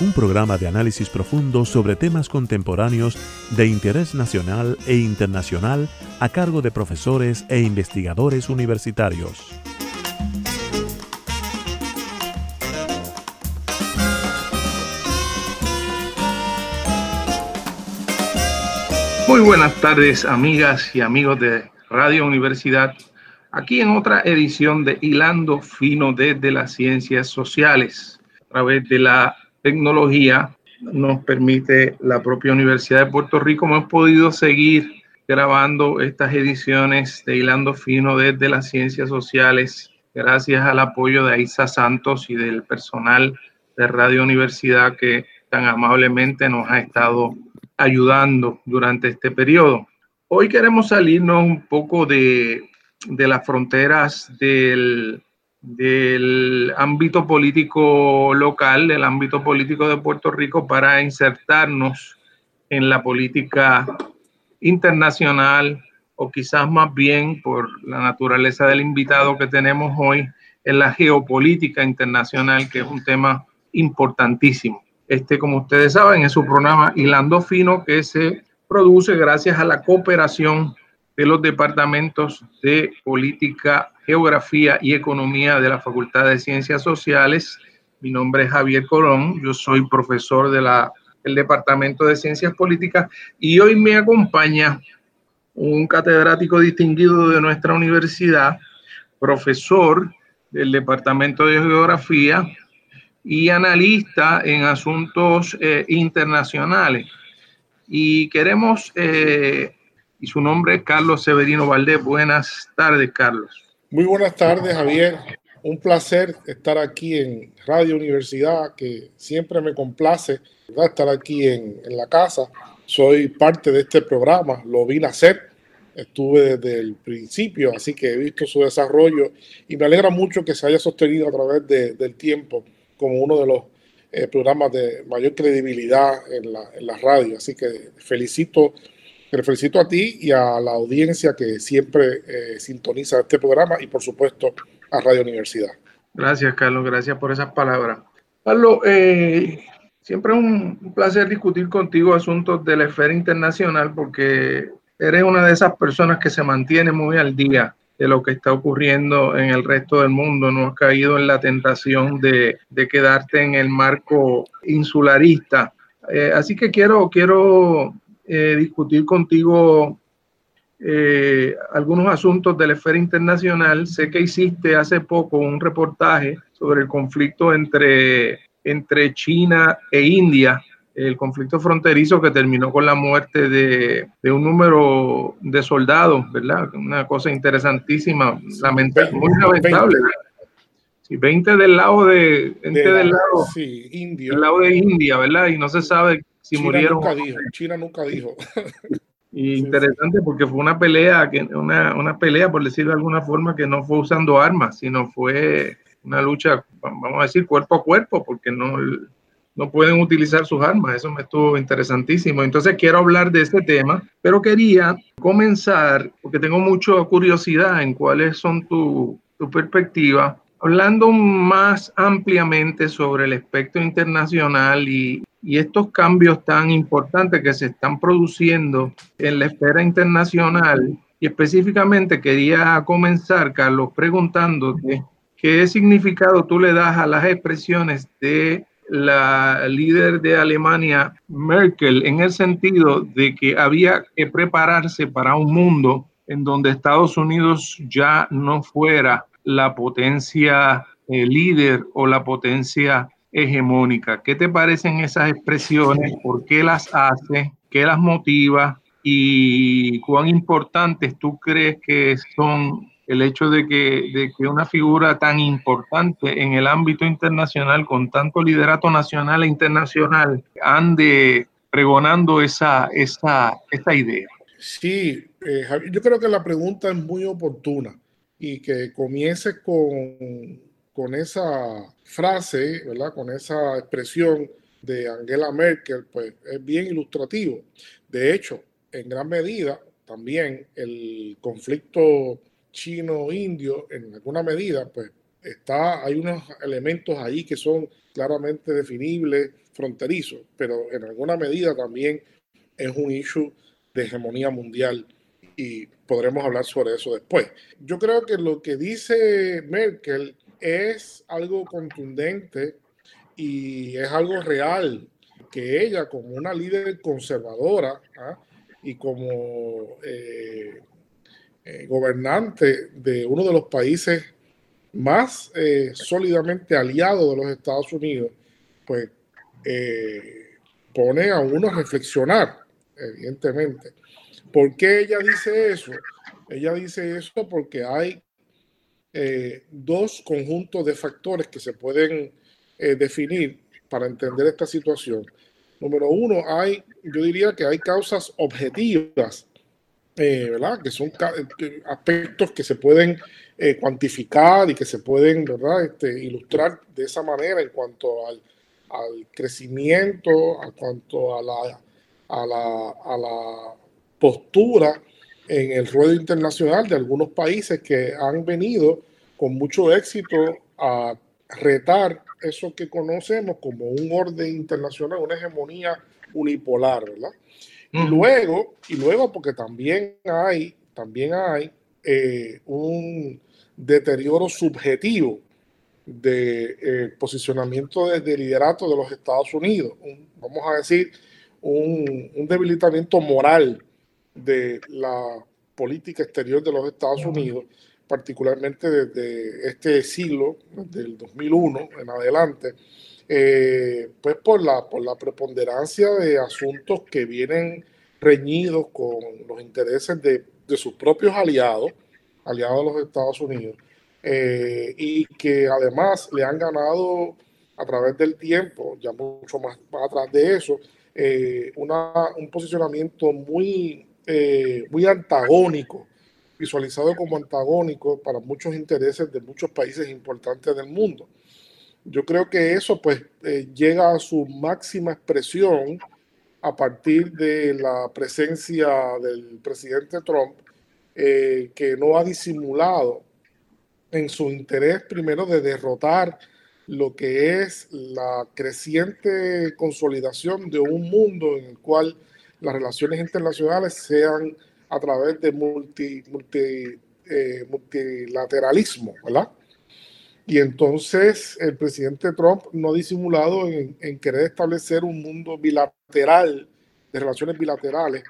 un programa de análisis profundo sobre temas contemporáneos de interés nacional e internacional a cargo de profesores e investigadores universitarios. Muy buenas tardes, amigas y amigos de Radio Universidad. Aquí en otra edición de Hilando Fino desde las Ciencias Sociales, a través de la tecnología nos permite la propia Universidad de Puerto Rico. Hemos podido seguir grabando estas ediciones de Hilando Fino desde las ciencias sociales, gracias al apoyo de Aisa Santos y del personal de Radio Universidad que tan amablemente nos ha estado ayudando durante este periodo. Hoy queremos salirnos un poco de, de las fronteras del, del ámbito político local, del ámbito político de Puerto Rico, para insertarnos en la política internacional o quizás más bien por la naturaleza del invitado que tenemos hoy en la geopolítica internacional, que es un tema importantísimo. Este, como ustedes saben, es su programa Hilando Fino que se produce gracias a la cooperación de los departamentos de política Geografía y Economía de la Facultad de Ciencias Sociales. Mi nombre es Javier Colón, yo soy profesor del Departamento de Ciencias Políticas y hoy me acompaña un catedrático distinguido de nuestra universidad, profesor del Departamento de Geografía y analista en asuntos eh, internacionales. Y queremos, eh, y su nombre es Carlos Severino Valdés. Buenas tardes, Carlos. Muy buenas tardes, Javier. Un placer estar aquí en Radio Universidad, que siempre me complace estar aquí en, la casa. Soy parte de este programa, lo vi nacer, estuve desde el principio, así que he visto su desarrollo y me alegra mucho que se haya sostenido a través del tiempo como uno de los eh, programas de mayor credibilidad en la, en la radio. Así que felicito te felicito a ti y a la audiencia que siempre eh, sintoniza este programa y por supuesto a Radio Universidad. Gracias, Carlos. Gracias por esas palabras. Carlos, eh, siempre es un placer discutir contigo asuntos de la esfera internacional porque eres una de esas personas que se mantiene muy al día de lo que está ocurriendo en el resto del mundo. No has caído en la tentación de, quedarte en el marco insularista. Eh, así que quiero, quiero eh, discutir contigo eh, algunos asuntos de la esfera internacional. Sé que hiciste hace poco un reportaje sobre el conflicto entre, entre China e India, el conflicto fronterizo que terminó con la muerte de, de un número de soldados, ¿verdad? Una cosa interesantísima, lamentable, muy lamentable. 20 del lado de, 20 del lado, sí, India. del lado de India, ¿verdad? Y no se sabe si China murieron. Nunca dijo, China nunca dijo. Y interesante porque fue una pelea, que, una, una pelea, por decirlo de alguna forma, que no fue usando armas, sino fue una lucha, vamos a decir, cuerpo a cuerpo, porque no, no pueden utilizar sus armas. Eso me estuvo interesantísimo. Entonces quiero hablar de este tema, pero quería comenzar, porque tengo mucha curiosidad en cuáles son tu, tu perspectiva, hablando más ampliamente sobre el aspecto internacional y, y estos cambios tan importantes que se están produciendo en la esfera internacional. Y específicamente quería comenzar, Carlos, preguntándote qué significado tú le das a las expresiones de la líder de Alemania, Merkel, en el sentido de que había que prepararse para un mundo en donde Estados Unidos ya no fuera la potencia eh, líder o la potencia hegemónica. ¿Qué te parecen esas expresiones? ¿Por qué las hace? ¿Qué las motiva? ¿Y cuán importantes tú crees que son el hecho de que, de que una figura tan importante en el ámbito internacional, con tanto liderato nacional e internacional, ande pregonando esa, esa, esa idea. Sí, eh, yo creo que la pregunta es muy oportuna y que comience con, con esa frase, ¿verdad? Con esa expresión de Angela Merkel, pues es bien ilustrativo. De hecho, en gran medida, también el conflicto chino-indio, en alguna medida, pues está, hay unos elementos ahí que son claramente definibles, fronterizos, pero en alguna medida también es un issue de hegemonía mundial y podremos hablar sobre eso después. Yo creo que lo que dice Merkel es algo contundente y es algo real, que ella como una líder conservadora ¿ah? y como eh, eh, gobernante de uno de los países más eh, sólidamente aliados de los Estados Unidos, pues pone a uno a reflexionar, evidentemente. ¿Por qué ella dice eso? Ella dice eso porque hay dos conjuntos de factores que se pueden eh, definir para entender esta situación. Número uno, hay, yo diría que hay causas objetivas, eh, ¿verdad? Que son aspectos que se pueden eh, cuantificar y que se pueden, ¿verdad? Este, ilustrar de esa manera en cuanto al, al crecimiento, en cuanto a la, a la, a la postura en el ruedo internacional de algunos países que han venido con mucho éxito a retar eso que conocemos como un orden internacional, una hegemonía unipolar, ¿verdad? Y luego, y luego porque también hay, también hay eh, un deterioro subjetivo de eh, posicionamiento de, liderato de los Estados Unidos, vamos a decir, un, un, debilitamiento moral de la política exterior de los Estados Unidos particularmente desde este siglo, del 2001 en adelante, eh, pues por la, por la preponderancia de asuntos que vienen reñidos con los intereses de, de sus propios aliados, aliados de los Estados Unidos, eh, y que además le han ganado a través del tiempo, ya mucho más, atrás de eso, eh, una, un posicionamiento muy, muy antagónico visualizado como antagónico para muchos intereses de muchos países importantes del mundo. Yo creo que eso pues eh, llega a su máxima expresión a partir de la presencia del presidente Trump, eh, que no ha disimulado en su interés primero de derrotar lo que es la creciente consolidación de un mundo en el cual las relaciones internacionales sean a través de multi, eh, multilateralismo, ¿verdad? Y entonces el presidente Trump no ha disimulado en, querer establecer un mundo bilateral, de relaciones bilaterales,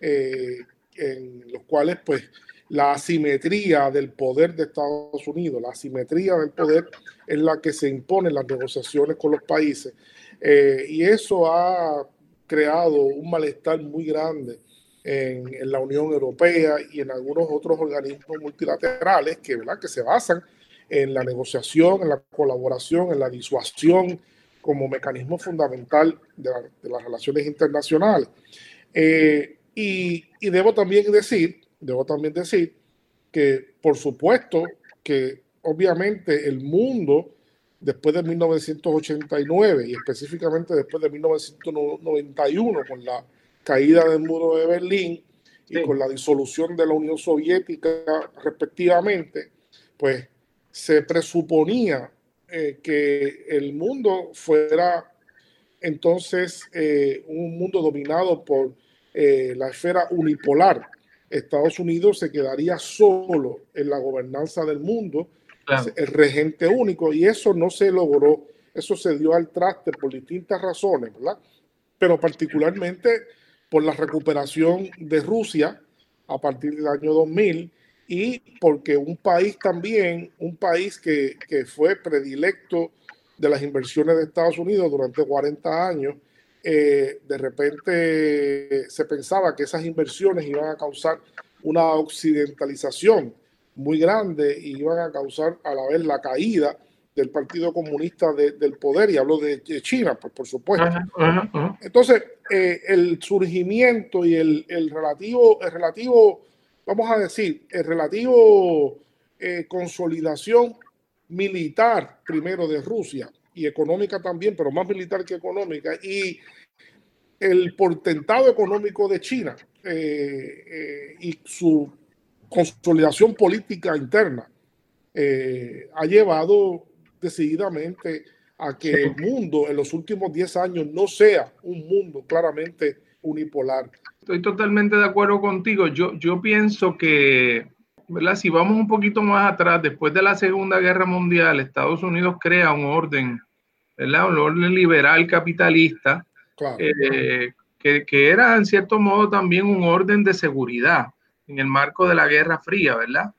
eh, en los cuales pues la asimetría del poder de Estados Unidos, la asimetría del poder es la que se impone en las negociaciones con los países. Eh, y eso ha creado un malestar muy grande en, la Unión Europea y en algunos otros organismos multilaterales que, ¿verdad? que se basan en la negociación, en la colaboración, en la disuasión como mecanismo fundamental de, las relaciones internacionales. Eh, y, y, debo también decir, debo también decir que por supuesto que obviamente el mundo después de 1989 y específicamente después de 1991 con la caída del muro de Berlín y con la disolución de la Unión Soviética respectivamente, pues se presuponía eh, que el mundo fuera entonces eh, un mundo dominado por eh, la esfera unipolar. Estados Unidos se quedaría solo en la gobernanza del mundo, el regente único, y eso no se logró, eso se dio al traste por distintas razones, ¿verdad? Pero particularmente por la recuperación de Rusia a partir del año 2000 y porque un país también, un país que, fue predilecto de las inversiones de Estados Unidos durante 40 años, eh, de repente se pensaba que esas inversiones iban a causar una occidentalización muy grande y iban a causar a la vez la caída del Partido Comunista del Poder, y hablo de, China, pues, por supuesto. Entonces, eh, el surgimiento y el, relativo, el relativo, vamos a decir, el relativo eh, consolidación militar primero de Rusia y económica también, pero más militar que económica, y el portentado económico de China eh, y su consolidación política interna ha llevado decididamente a que el mundo en los últimos 10 años no sea un mundo claramente unipolar. Estoy totalmente de acuerdo contigo. Yo, yo pienso que, ¿verdad? si vamos un poquito más atrás, después de la Segunda Guerra Mundial, Estados Unidos crea un orden, ¿verdad? un orden liberal capitalista, eh, que, que era en cierto modo también un orden de seguridad en el marco de la Guerra Fría, ¿verdad?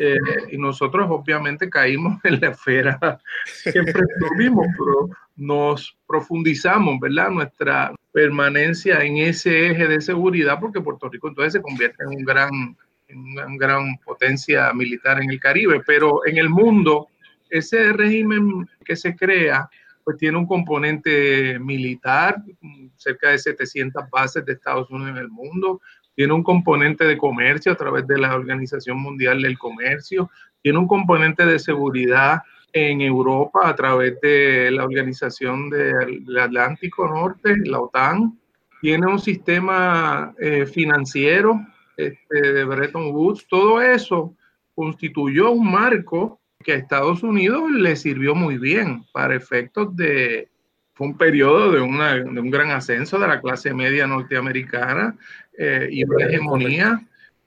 Eh, y nosotros obviamente caímos en la esfera siempre estuvimos, pero nos profundizamos, ¿verdad? Nuestra permanencia en ese eje de seguridad, porque Puerto Rico entonces se convierte en un gran, en una gran potencia militar en el Caribe, pero en el mundo, ese régimen que se crea, pues tiene un componente militar, cerca de 700 bases de Estados Unidos en el mundo, tiene un componente de comercio a través de la Organización Mundial del Comercio, tiene un componente de seguridad en Europa a través de la Organización del Atlántico Norte, la OTAN, tiene un sistema eh, financiero este, de Bretton Woods, todo eso constituyó un marco que a Estados Unidos le sirvió muy bien para efectos de, fue un periodo de, una, de, un gran ascenso de la clase media norteamericana eh, y una hegemonía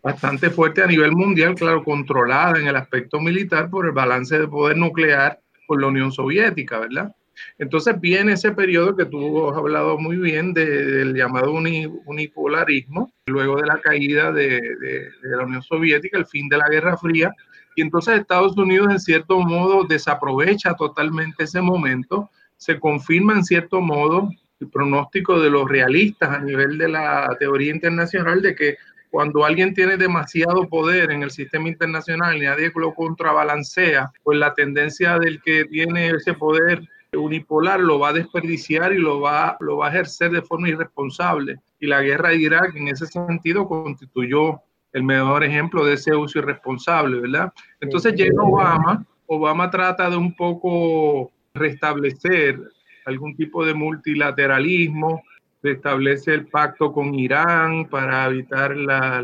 bastante fuerte a nivel mundial, claro, controlada en el aspecto militar por el balance de poder nuclear por la Unión Soviética, ¿verdad? Entonces viene ese periodo que tú has hablado muy bien del llamado unipolarismo, luego de la caída de, de, la Unión Soviética, el fin de la Guerra Fría, y entonces Estados Unidos en cierto modo desaprovecha totalmente ese momento, se confirma en cierto modo el pronóstico de los realistas a nivel de la teoría internacional de que cuando alguien tiene demasiado poder en el sistema internacional y nadie lo contrabalancea, pues la tendencia del que tiene ese poder unipolar lo va a desperdiciar y lo va, lo va a ejercer de forma irresponsable. Y la guerra de Irak en ese sentido constituyó el mejor ejemplo de ese uso irresponsable, ¿verdad? Entonces llega Obama, Obama trata de un poco restablecer algún tipo de multilateralismo, se establece el pacto con Irán para evitar la,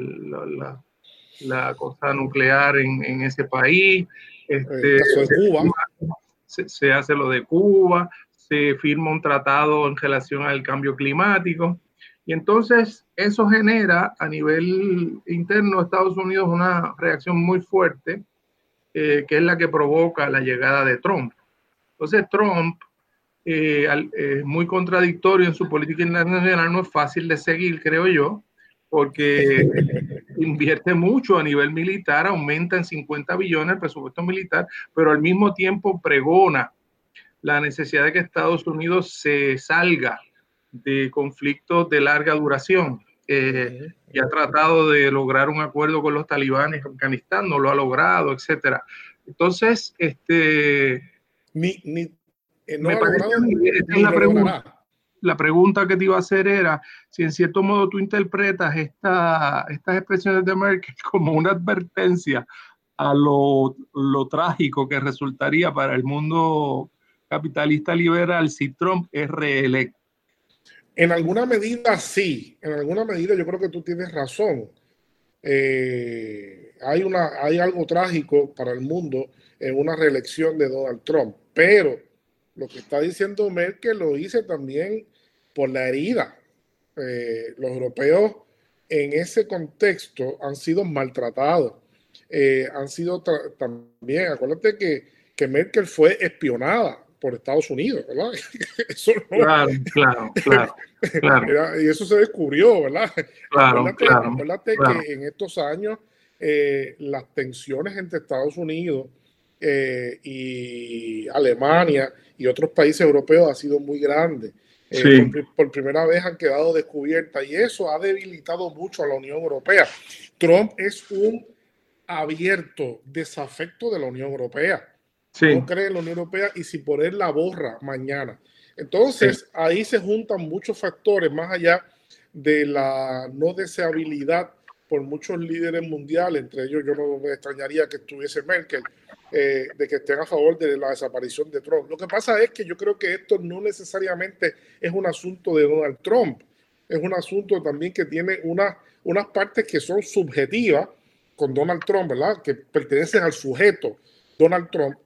la, cosa nuclear en, en ese país. Este, se, se, hace lo de Cuba, se firma un tratado en relación al cambio climático. Y entonces eso genera a nivel interno de Estados Unidos una reacción muy fuerte, eh, que es la que provoca la llegada de Trump. Entonces Trump eh, eh, muy contradictorio en su política internacional, no es fácil de seguir, creo yo, porque invierte mucho a nivel militar, aumenta en 50 billones el presupuesto militar, pero al mismo tiempo pregona la necesidad de que Estados Unidos se salga de conflictos de larga duración. Eh, y ha tratado de lograr un acuerdo con los talibanes en Afganistán, no lo ha logrado, etcétera. Entonces, este... Ni, ni eh, la, pregunta, la pregunta que te iba a hacer era si en cierto modo tú interpretas esta, estas expresiones de Merkel como una advertencia a lo, lo trágico que resultaría para el mundo capitalista liberal si Trump es reelecto. En alguna medida sí, en alguna medida yo creo que tú tienes razón. Eh, hay, una, hay algo trágico para el mundo en una reelección de Donald Trump, pero lo que está diciendo Merkel lo hice también por la herida. Eh, los europeos en ese contexto han sido maltratados. Eh, han sido también, acuérdate que, que, Merkel fue espionada por Estados Unidos, ¿verdad? eso claro, claro, claro, y eso se descubrió, ¿verdad? Claro, acuérdate, que en estos años eh, las tensiones entre Estados Unidos y Alemania y otros países europeos ha sido muy grande. Eh, por, primera vez han quedado descubiertas y eso ha debilitado mucho a la Unión Europea. Trump es un abierto desafecto de la Unión Europea. no cree en la Unión Europea y si por él la borra mañana. Entonces, ahí se juntan muchos factores más allá de la no deseabilidad por muchos líderes mundiales, entre ellos yo no me extrañaría que estuviese Merkel, eh, de que estén a favor de la desaparición de Trump. Lo que pasa es que yo creo que esto no necesariamente es un asunto de Donald Trump, es un asunto también que tiene una, unas partes que son subjetivas con Donald Trump, ¿verdad? Que pertenecen al sujeto Donald Trump,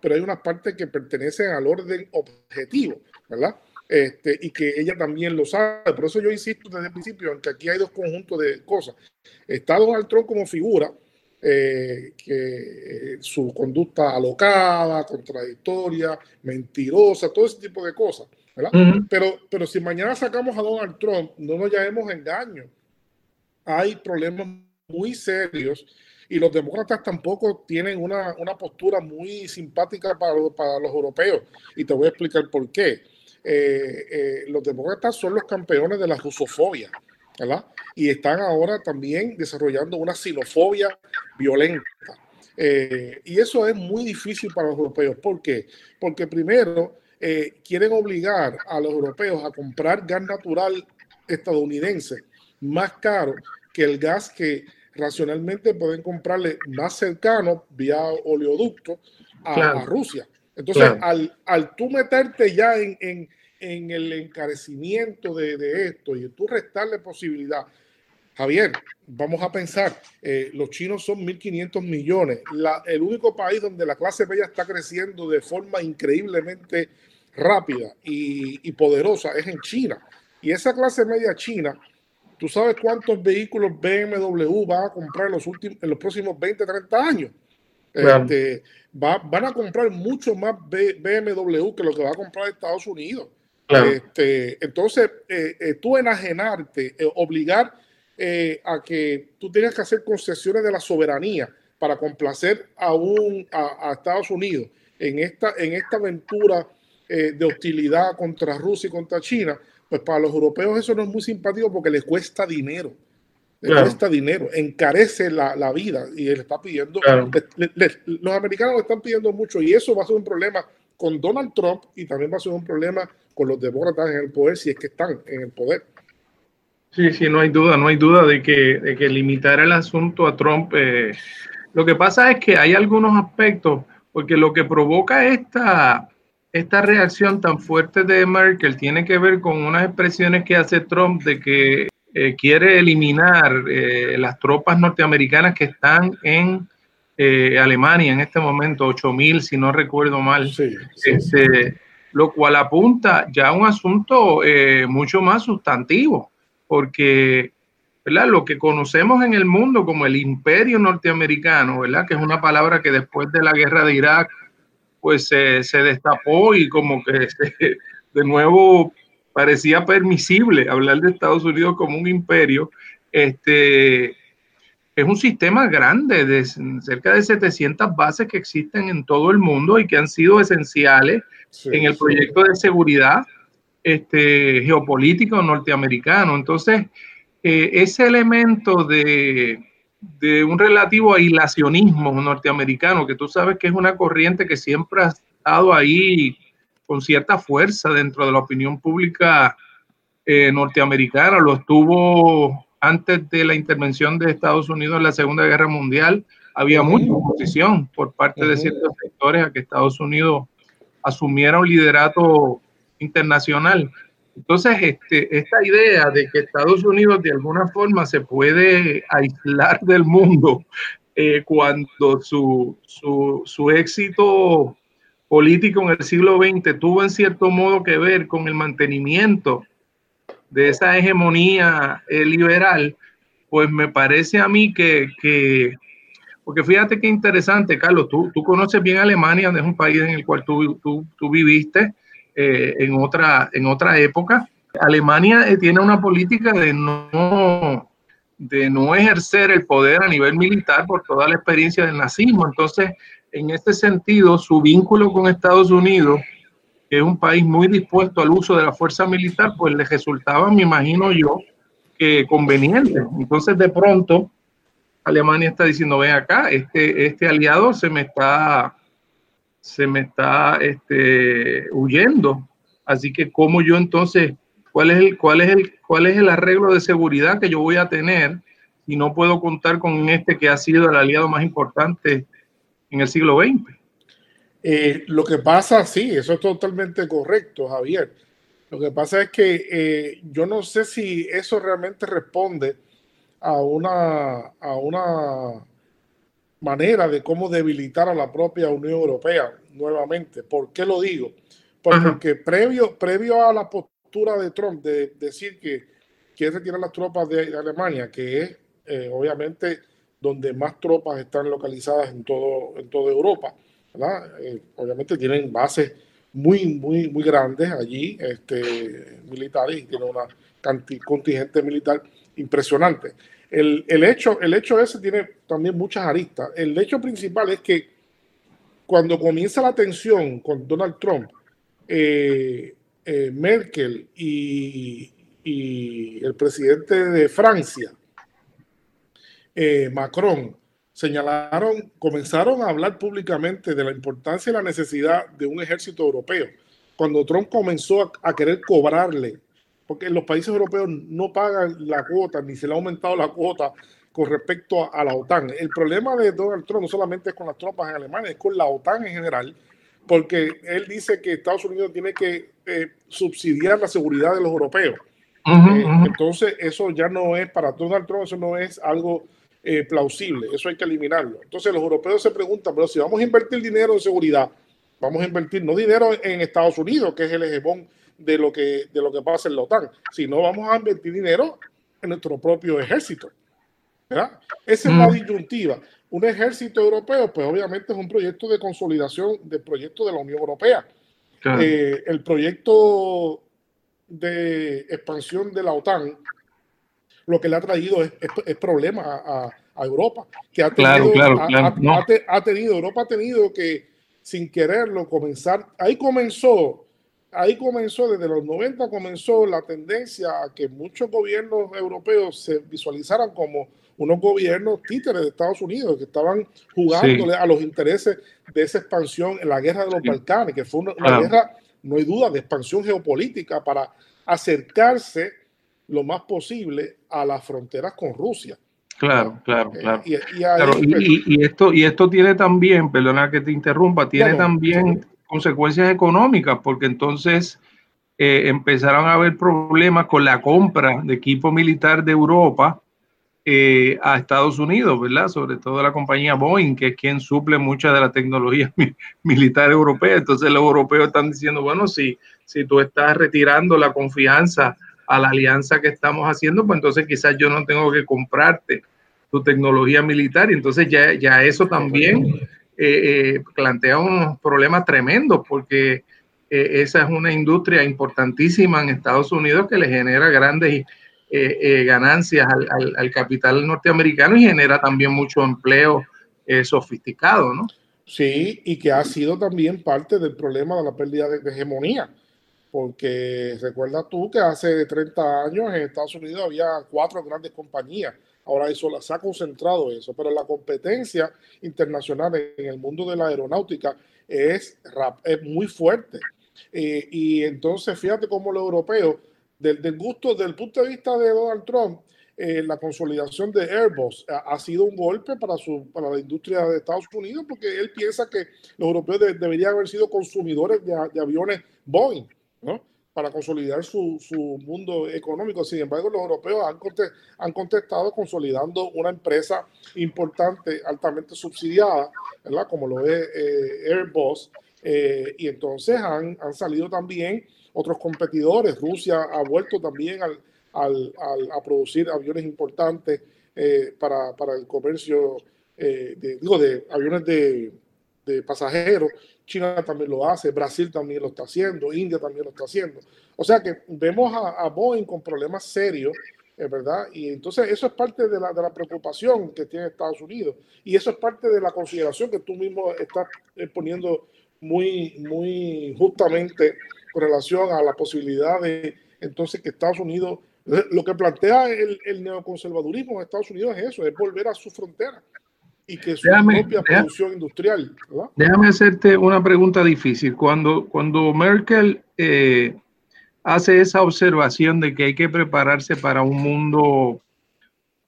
pero hay unas partes que pertenecen al orden objetivo, ¿verdad? Este, y que ella también lo sabe. Por eso yo insisto desde el principio en que aquí hay dos conjuntos de cosas. Está Donald Trump como figura, eh, que eh, su conducta alocada, contradictoria, mentirosa, todo ese tipo de cosas. ¿verdad? pero, pero si mañana sacamos a Donald Trump, no nos llamemos engaño. Hay problemas muy serios y los demócratas tampoco tienen una, una postura muy simpática para, para, los europeos. Y te voy a explicar por qué. Eh, eh, los demócratas son los campeones de la rusofobia, ¿verdad? Y están ahora también desarrollando una xenofobia violenta. Eh, y eso es muy difícil para los europeos. ¿Por qué? Porque primero quieren obligar a los europeos a comprar gas natural estadounidense más caro que el gas que racionalmente pueden comprarle más cercano vía oleoducto a, Rusia. Entonces, al, al, tú meterte ya en, en, en el encarecimiento de, de, esto y tú restarle posibilidad, Javier, vamos a pensar, eh, los chinos son 1.500 millones. La, el único país donde la clase media está creciendo de forma increíblemente rápida y, y poderosa es en China. Y esa clase media china ¿Tú sabes cuántos vehículos BMW va a comprar en los, últimos, en los próximos 20, 30 años? Este, van a comprar mucho más BMW que lo que va a comprar Estados Unidos. Este, entonces, eh, eh, tú enajenarte, eh, obligar a que tú tengas que hacer concesiones de la soberanía para complacer a, un, a, Estados Unidos en esta, en esta aventura de hostilidad contra Rusia y contra China, pues para los europeos eso no es muy simpático porque les cuesta dinero. Les cuesta dinero, encarece la, la, vida y él está pidiendo, los americanos están pidiendo mucho y eso va a ser un problema con Donald Trump y también va a ser un problema con los demócratas en el poder si es que están en el poder. Sí, sí, no hay duda, no hay duda de que, de que limitar el asunto a Trump. Eh, lo que pasa es que hay algunos aspectos, porque lo que provoca esta, esta reacción tan fuerte de Merkel tiene que ver con unas expresiones que hace Trump de que eh, quiere eliminar eh, las tropas norteamericanas que están en eh, Alemania en este momento, 8.000 si no recuerdo mal, este, lo cual apunta ya a un asunto mucho más sustantivo, porque ¿verdad? lo que conocemos en el mundo como el imperio norteamericano, ¿verdad? que es una palabra que después de la guerra de Irak pues se destapó y como que de nuevo parecía permisible hablar de Estados Unidos como un imperio. Este, es un sistema grande de cerca de 700 bases que existen en todo el mundo y que han sido esenciales en el proyecto de seguridad este, geopolítico norteamericano. Entonces, eh, ese elemento de, de un relativo aislacionismo norteamericano, que tú sabes que es una corriente que siempre ha estado ahí con cierta fuerza dentro de la opinión pública eh, norteamericana, lo estuvo antes de la intervención de Estados Unidos en la Segunda Guerra Mundial, había mucha oposición por parte de ciertos sectores a que Estados Unidos asumiera un liderato internacional. Entonces, este, esta idea de que Estados Unidos de alguna forma se puede aislar del mundo eh, cuando su, su, su, éxito político en el siglo XX tuvo en cierto modo que ver con el mantenimiento de esa hegemonía eh, liberal, pues me parece a mí que, que, porque fíjate qué interesante, Carlos, tú, tú conoces bien Alemania, es un país en el cual tú, tú, tú viviste, eh, en, otra, en otra época. Alemania eh, tiene una política de no, de no ejercer el poder a nivel militar por toda la experiencia del nazismo. Entonces, en este sentido, su vínculo con Estados Unidos, que es un país muy dispuesto al uso de la fuerza militar, pues le resultaba, me imagino yo, que conveniente. Entonces, de pronto, Alemania está diciendo, ven acá, este, este aliado se me está se me está este, huyendo. Así que, ¿cómo yo entonces, cuál es, el, cuál, es el, cuál es el arreglo de seguridad que yo voy a tener si no puedo contar con este que ha sido el aliado más importante en el siglo XX? Eh, lo que pasa, sí, eso es totalmente correcto, Javier. Lo que pasa es que eh, yo no sé si eso realmente responde a una, a una manera de cómo debilitar a la propia Unión Europea nuevamente. ¿Por qué lo digo? Porque previo, previo a la postura de Trump de decir que quiere retirar las tropas de, Alemania, que es eh, obviamente donde más tropas están localizadas en, todo, en toda Europa, eh, obviamente tienen bases muy, muy, muy grandes allí, este, militares, y tienen una contingente militar impresionante. El, el, hecho, el hecho ese tiene también muchas aristas. El hecho principal es que cuando comienza la tensión con Donald Trump, eh, eh, Merkel y, y, el presidente de Francia, Macron, señalaron, comenzaron a hablar públicamente de la importancia y la necesidad de un ejército europeo. Cuando Trump comenzó a, querer cobrarle, porque los países europeos no pagan la cuota, ni se le ha aumentado la cuota con respecto a, la OTAN. El problema de Donald Trump no solamente es con las tropas en Alemania, es con la OTAN en general, porque él dice que Estados Unidos tiene que eh, subsidiar la seguridad de los europeos. Eh, entonces, eso ya no es para Donald Trump, eso no es algo eh, plausible. Eso hay que eliminarlo. Entonces los europeos se preguntan, pero si vamos a invertir dinero en seguridad, vamos a invertir no dinero en Estados Unidos, que es el hegemón de lo que, de lo que pasa en la OTAN, sino vamos a invertir dinero en nuestro propio ejército. ¿verdad? Esa es la mm. disyuntiva. Un ejército europeo, pues obviamente es un proyecto de consolidación del proyecto de la Unión Europea. Eh, el proyecto de expansión de la OTAN lo que le ha traído es, es, problemas a, Europa, que ha tenido, ha, tenido, Europa ha tenido que, sin quererlo, comenzar, ahí comenzó, ahí comenzó, desde los 90 comenzó la tendencia a que muchos gobiernos europeos se visualizaran como unos gobiernos títeres de Estados Unidos que estaban jugándole a los intereses de esa expansión en la guerra de los Balcanes, que fue una guerra, no hay duda, de expansión geopolítica para acercarse lo más posible a las fronteras con Rusia. Claro, claro, eh, claro. Y, esto, y esto tiene también, perdona que te interrumpa, tiene también consecuencias económicas, porque entonces eh, empezaron a haber problemas con la compra de equipo militar de Europa eh, a Estados Unidos, ¿verdad? Sobre todo la compañía Boeing, que es quien suple mucha de la tecnología militar europea. Entonces los europeos están diciendo, bueno, si, si tú estás retirando la confianza a la alianza que estamos haciendo, pues entonces quizás yo no tengo que comprarte tu tecnología militar y entonces ya, ya eso también eh, eh, plantea unos problemas tremendos porque eh, esa es una industria importantísima en Estados Unidos que le genera grandes ganancias al, capital norteamericano y genera también mucho empleo sofisticado, ¿no? Sí, y que ha sido también parte del problema de la pérdida de hegemonía porque recuerda tú que hace 30 años en Estados Unidos había cuatro grandes compañías. Ahora eso se ha concentrado eso, pero la competencia internacional en el mundo de la aeronáutica es, es muy fuerte. Y entonces fíjate cómo los europeos, del, del, gusto, del punto de vista de Donald Trump, eh, la consolidación de Airbus ha, sido un golpe para, su, para la industria de Estados Unidos porque él piensa que los europeos deberían haber sido consumidores de aviones Boeing para consolidar su, mundo económico. Sin embargo, los europeos han, contestado consolidando una empresa importante, altamente subsidiada, ¿verdad? como lo es eh, Airbus, eh, y entonces han, salido también otros competidores. Rusia ha vuelto también a producir aviones importantes eh, para, el comercio, de, digo, de aviones de, de pasajeros China también lo hace, Brasil también lo está haciendo, India también lo está haciendo. O sea que vemos a, Boeing con problemas serios, ¿verdad? Y entonces eso es parte de la, de la, preocupación que tiene Estados Unidos y eso es parte de la consideración que tú mismo estás eh, poniendo muy, muy justamente con relación a la posibilidad de entonces que Estados Unidos, lo que plantea el, el neoconservadurismo en Estados Unidos es eso, es volver a su frontera y que su propia producción industrial. Déjame hacerte una pregunta difícil. Cuando, cuando Merkel eh, hace esa observación de que hay que prepararse para un mundo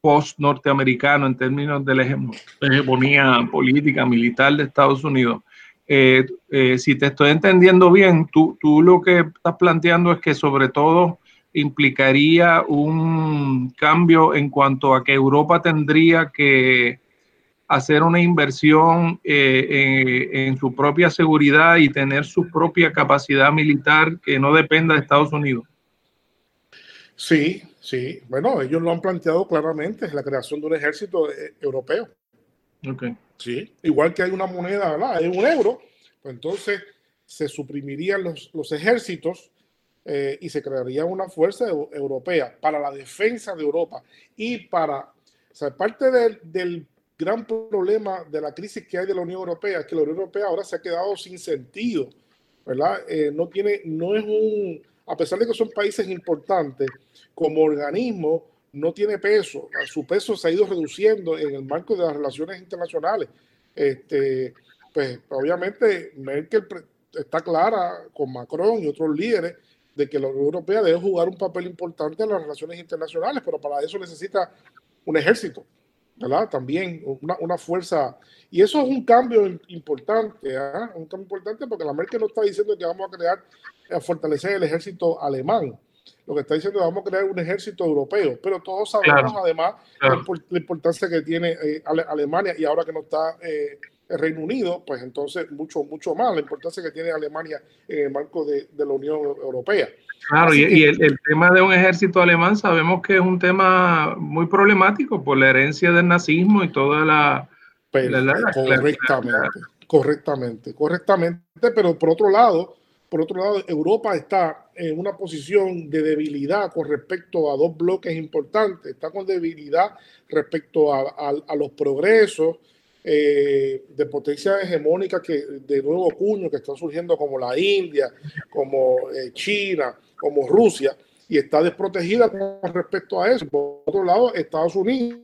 post-norteamericano en términos de la hegemonía política, militar de Estados Unidos, eh, eh, si te estoy entendiendo bien, tú, tú lo que estás planteando es que sobre todo implicaría un cambio en cuanto a que Europa tendría que hacer una inversión eh, en, su propia seguridad y tener su propia capacidad militar que no dependa de Estados Unidos. Sí, sí. Bueno, ellos lo han planteado claramente, la creación de un ejército eh, europeo. Okay. Sí, igual que hay una moneda, ¿verdad? Hay un euro, pues entonces se suprimirían los, los ejércitos eh, y se crearía una fuerza europea para la defensa de Europa y para, o sea, parte del, del gran problema de la crisis que hay de la Unión Europea es que la Unión Europea ahora se ha quedado sin sentido, ¿verdad? Eh, no tiene, no es un, a pesar de que son países importantes, como organismo no tiene peso, su peso se ha ido reduciendo en el marco de las relaciones internacionales. Este, pues obviamente Merkel está clara con Macron y otros líderes de que la Unión Europea debe jugar un papel importante en las relaciones internacionales, pero para eso necesita un ejército. ¿Verdad? También una, una, fuerza. Y eso es un cambio importante, ¿ah? un cambio importante porque la Merkel no está diciendo que vamos a crear, a fortalecer el ejército alemán. Lo que está diciendo es que vamos a crear un ejército europeo, pero todos sabemos además La, importancia que tiene eh, Alemania y ahora que no está eh, el Reino Unido, pues entonces mucho, mucho más la importancia que tiene Alemania en el marco de, de la Unión Europea. Claro, y, el, tema de un ejército alemán sabemos que es un tema muy problemático por la herencia del nazismo y toda la... correctamente, correctamente, correctamente, pero por otro lado, por otro lado, Europa está en una posición de debilidad con respecto a dos bloques importantes, está con debilidad respecto a, los progresos eh, de potencias hegemónicas que de nuevo cuño que están surgiendo como la India, como eh, China, como Rusia y está desprotegida con respecto a eso. Por otro lado, Estados Unidos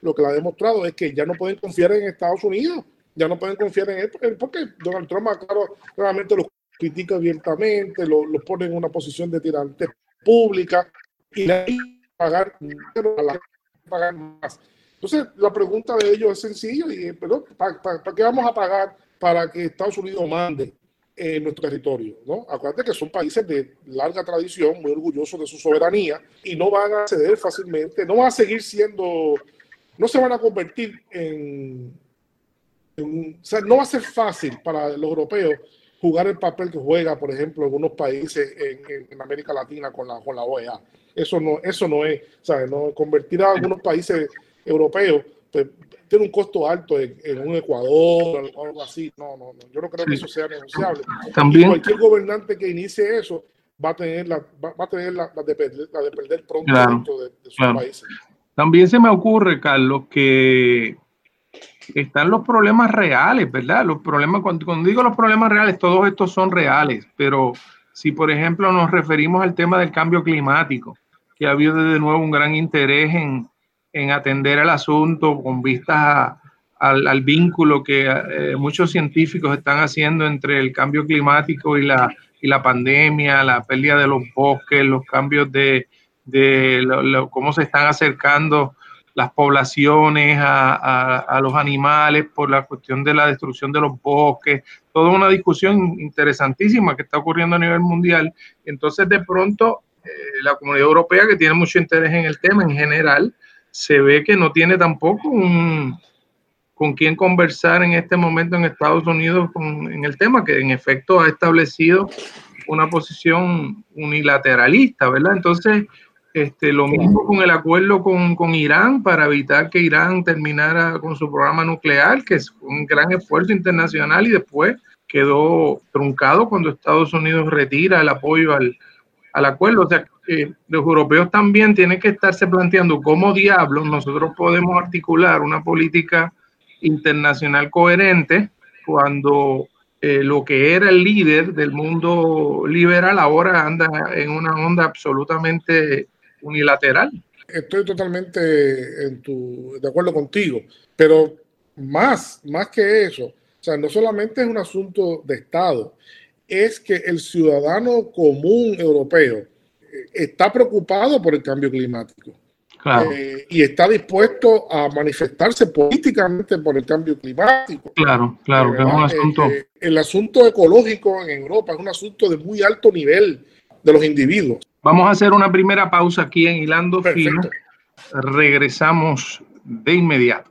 lo que le ha demostrado es que ya no pueden confiar en Estados Unidos, ya no pueden confiar en él, porque Donald Trump, claro, claramente los critica abiertamente, los lo pone en una posición de tirante pública y le pagar, pagar más. Entonces, la pregunta de ellos es sencilla, y, pero ¿para, qué vamos a pagar para que Estados Unidos mande? en nuestro territorio. ¿no? Acuérdate que son países de larga tradición, muy orgullosos de su soberanía y no van a ceder fácilmente, no van a seguir siendo, no se van a convertir en, o sea, no va a ser fácil para los europeos jugar el papel que juega, por ejemplo, algunos países en, en, América Latina con la, con la OEA. Eso no, eso no es, ¿sabes? No, convertir a algunos países europeos pues, tiene un costo alto en, un Ecuador o algo así. No, no, no. Yo no creo que eso sea negociable. También, cualquier gobernante que inicie eso va a tener la, va, a tener la, de, perder, la de perder pronto de, de sus países. También se me ocurre, Carlos, que están los problemas reales, ¿verdad? Los problemas, cuando, cuando digo los problemas reales, todos estos son reales, pero si por ejemplo nos referimos al tema del cambio climático, que ha habido de nuevo un gran interés en, en atender el asunto con vistas al, vínculo que eh, muchos científicos están haciendo entre el cambio climático y la, y la pandemia, la pérdida de los bosques, los cambios de, de cómo se están acercando las poblaciones a, a, los animales por la cuestión de la destrucción de los bosques, toda una discusión interesantísima que está ocurriendo a nivel mundial. Entonces, de pronto, eh, la comunidad europea, que tiene mucho interés en el tema en general, se ve que no tiene tampoco un, con quién conversar en este momento en Estados Unidos con, en el tema, que en efecto ha establecido una posición unilateralista, ¿verdad? Entonces, este, lo mismo con el acuerdo con, con, Irán para evitar que Irán terminara con su programa nuclear, que es un gran esfuerzo internacional y después quedó truncado cuando Estados Unidos retira el apoyo al, al acuerdo. O sea, los europeos también tienen que estarse planteando cómo diablos nosotros podemos articular una política internacional coherente cuando eh, lo que era el líder del mundo liberal ahora anda en una onda absolutamente unilateral. Estoy totalmente de acuerdo contigo, pero más, más que eso, o sea, no solamente es un asunto de Estado, es que el ciudadano común europeo está preocupado por el cambio climático. Eh, y está dispuesto a manifestarse políticamente por el cambio climático. Claro, claro, es un asunto. el asunto ecológico en Europa es un asunto de muy alto nivel de los individuos. Vamos a hacer una primera pausa aquí en Hilando Fino. Regresamos de inmediato.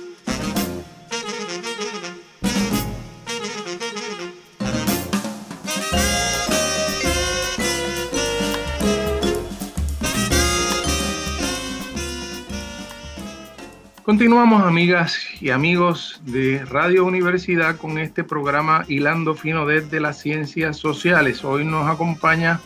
Continuamos, amigas y amigos de Radio Universidad, con este programa Hilando Fino desde las Ciencias Sociales. Hoy nos acompaña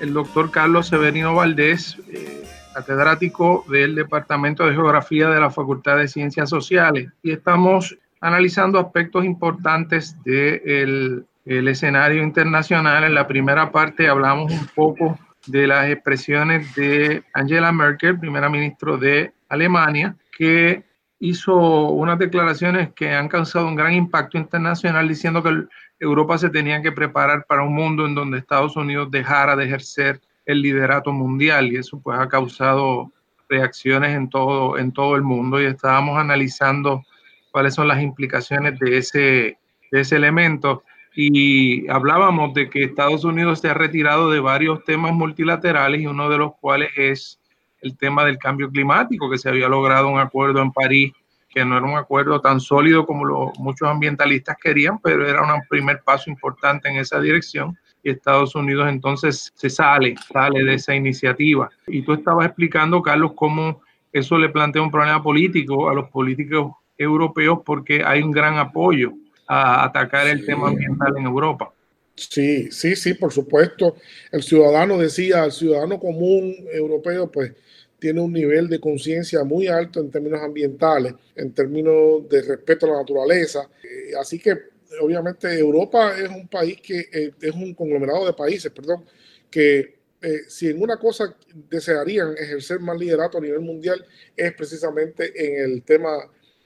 el doctor Carlos Severino Valdés, eh, catedrático del Departamento de Geografía de la Facultad de Ciencias Sociales. Y estamos analizando aspectos importantes del escenario internacional. En la primera parte hablamos un poco de las expresiones de Angela Merkel, primera ministra de Alemania, que hizo unas declaraciones que han causado un gran impacto internacional diciendo que Europa se tenía que preparar para un mundo en donde Estados Unidos dejara de ejercer el liderato mundial y eso pues ha causado reacciones en todo, en todo el mundo. Y estábamos analizando cuáles son las implicaciones de ese, de ese elemento. Y hablábamos de que Estados Unidos se ha retirado de varios temas multilaterales y uno de los cuales es el tema del cambio climático, que se había logrado un acuerdo en París, que no era un acuerdo tan sólido como lo, muchos ambientalistas querían, pero era un primer paso importante en esa dirección. Y Estados Unidos entonces se sale, sale de esa iniciativa. Y tú estabas explicando, Carlos, cómo eso le plantea un problema político a los políticos europeos porque hay un gran apoyo a atacar el tema ambiental en Europa. Sí, sí, sí, por supuesto. El ciudadano decía, el ciudadano común europeo, pues tiene un nivel de conciencia muy alto en términos ambientales, en términos de respeto a la naturaleza. Eh, así que, obviamente, Europa es un país que eh, es un conglomerado de países, perdón, que eh, si en una cosa desearían ejercer más liderato a nivel mundial es precisamente en el tema,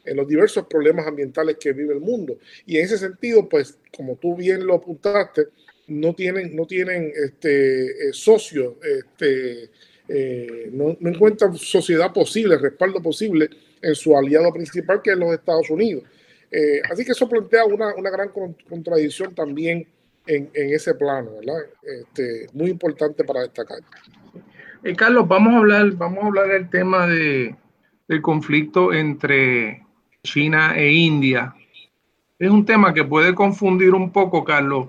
en los diversos problemas ambientales que vive el mundo. Y en ese sentido, pues, como tú bien lo apuntaste, no tienen, no tienen este, socios este, eh, no, no, encuentra sociedad posible, respaldo posible en su aliado principal, que es los Estados Unidos. Eh, así que eso plantea una, una gran contradicción también en, en, ese plano, ¿verdad? Este, muy importante para destacar. Eh, Carlos, vamos a hablar, vamos a hablar del tema de, del conflicto entre China e India. Es un tema que puede confundir un poco, Carlos.